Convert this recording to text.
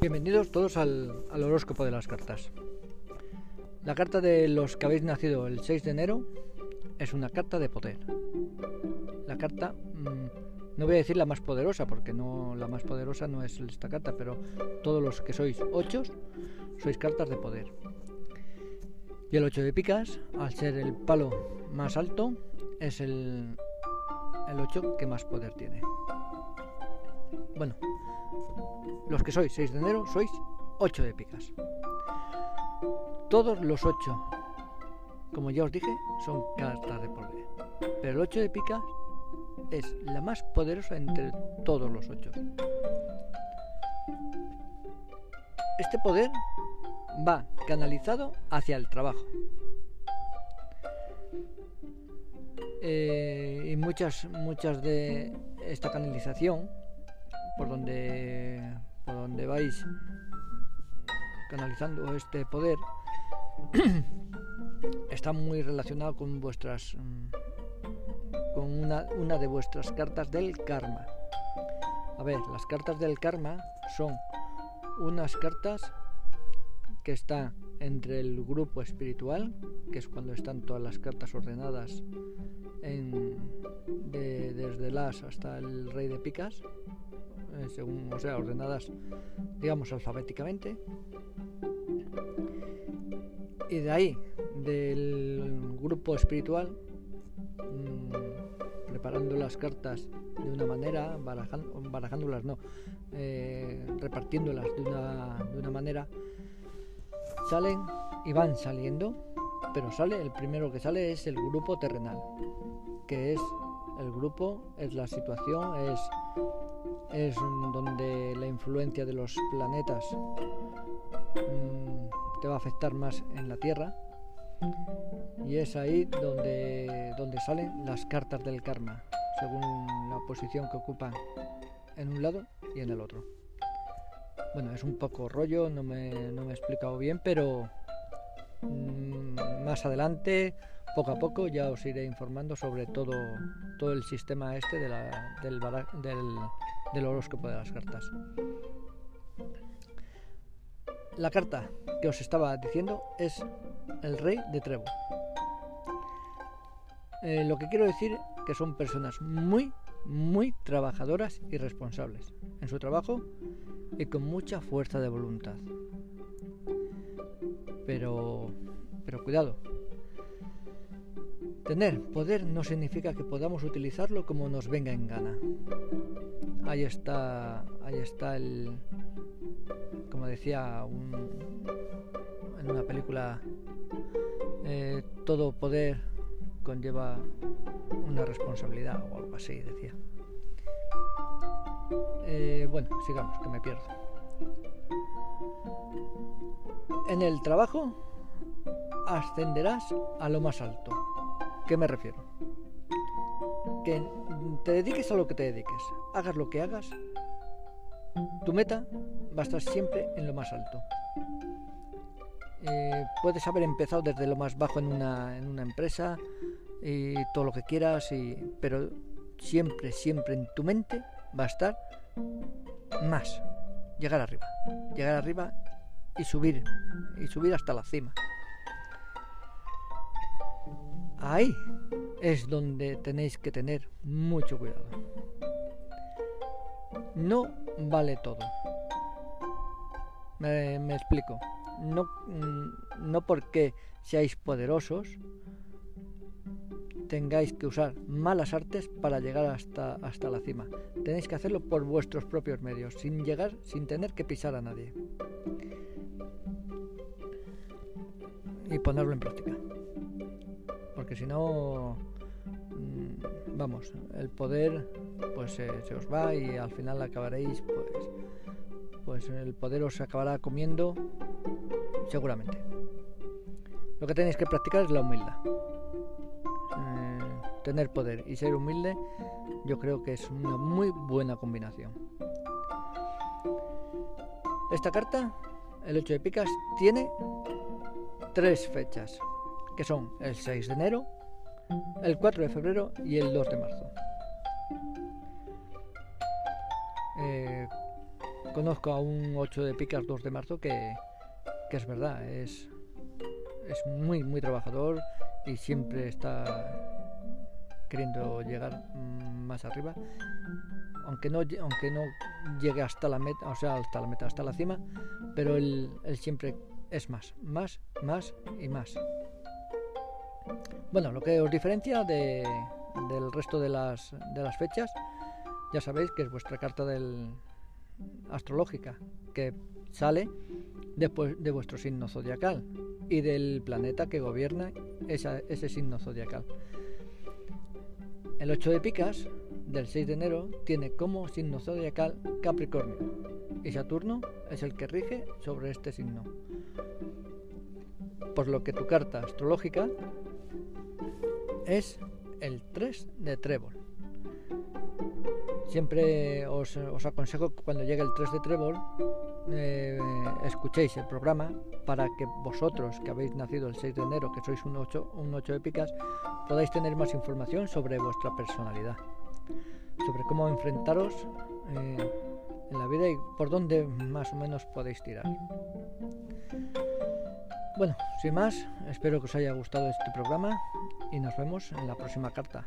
Bienvenidos todos al, horóscopo de las cartas. La carta de los que habéis nacido el 6 de enero es una carta de poder. La carta, mm, no voy a decir la más poderosa, porque no la más poderosa no es esta carta, pero todos los que sois 8 sois cartas de poder. Y el 8 de picas, al ser el palo más alto, es el, el 8 que más poder tiene. Bueno, los que sois 6 de enero sois 8 de picas. Todos los 8, como ya os dije, son cartas de poder. Pero el 8 de picas es la más poderosa entre todos los 8. Este poder va canalizado hacia el trabajo. Eh, y muchas, muchas de esta canalización por donde por donde vais canalizando este poder está muy relacionado con vuestras mm, con una, una de vuestras cartas del karma. A ver las cartas del karma son unas cartas que están entre el grupo espiritual que es cuando están todas las cartas ordenadas en, desde las hasta el rey de picas según, o sea, ordenadas, digamos, alfabéticamente. Y de ahí, del grupo espiritual, mm, preparando las cartas de una manera, barajándolas, no, eh, repartiéndolas de una, de una manera, salen y van saliendo, pero sale, el primero que sale es el grupo terrenal, que es el grupo, es la situación, es es donde la influencia de los planetas mm, te va a afectar más en la Tierra y es ahí donde, donde salen las cartas del karma, según la posición que ocupan en un lado y en el otro. Bueno, es un poco rollo, no me, no me he explicado bien, pero mm, más adelante, poco a poco, ya os iré informando sobre todo, todo el sistema este de del, horóscopo de las cartas. La carta que os estaba diciendo es el rey de Trevo. Eh, lo que quiero decir que son personas muy, muy trabajadoras y responsables en su trabajo y con mucha fuerza de voluntad. Pero, pero cuidado. Tener poder no significa que podamos utilizarlo como nos venga en gana ahí está, ahí está el, como decía en una película, eh, todo poder conlleva una responsabilidad o algo así, decía. Eh, bueno, sigamos, que me pierdo. En el trabajo ascenderás a lo más alto. ¿Qué me refiero? que te dediques a lo que te dediques, hagas lo que hagas, tu meta va a estar siempre en lo más alto. Eh, puedes haber empezado desde lo más bajo en una, en una empresa y todo lo que quieras, y, pero siempre, siempre en tu mente va a estar más, llegar arriba, llegar arriba y subir, y subir hasta la cima. Ahí es donde tenéis que tener mucho cuidado. No vale todo. Me, explico. No, mm, no porque seáis poderosos tengáis que usar malas artes para llegar hasta, hasta la cima. Tenéis que hacerlo por vuestros propios medios, sin llegar, sin tener que pisar a nadie. Y ponerlo en práctica. Porque si no, Mm, vamos, el poder pues se os va y al final acabaréis pues pues el poder os acabará comiendo seguramente. Lo que tenéis que practicar es la humildad. Eh, tener poder y ser humilde yo creo que es una muy buena combinación. Esta carta, el 8 de picas, tiene tres fechas, que son el 6 de enero, el 4 de febrero y el 2 de marzo. Eh, conozco a un 8 de picas 2 de marzo que, que es verdad, es, es muy, muy trabajador y siempre está queriendo llegar más arriba aunque no aunque no llegue hasta la meta o sea hasta la meta hasta la cima pero él, él siempre es más más más y más bueno lo que os diferencia de, del resto de las, de las fechas ya sabéis que es vuestra carta astrológica que sale después de vuestro signo zodiacal y del planeta que gobierna ese signo zodiacal el 8 de picas del 6 de enero tiene como signo zodiacal Capricornio y Saturno es el que rige sobre este signo. Por lo que tu carta astrológica es el 3 de trébol. Siempre os, aconsejo que cuando llegue el 3 de trébol eh, escuchéis el programa para que vosotros que habéis nacido el 6 de enero, que sois un 8, un 8 de picas, podáis tener más información sobre vuestra personalidad, sobre cómo enfrentaros eh, en la vida y por dónde más o menos podéis tirar. Bueno, sin más, espero que os haya gustado este programa y nos vemos en la próxima carta.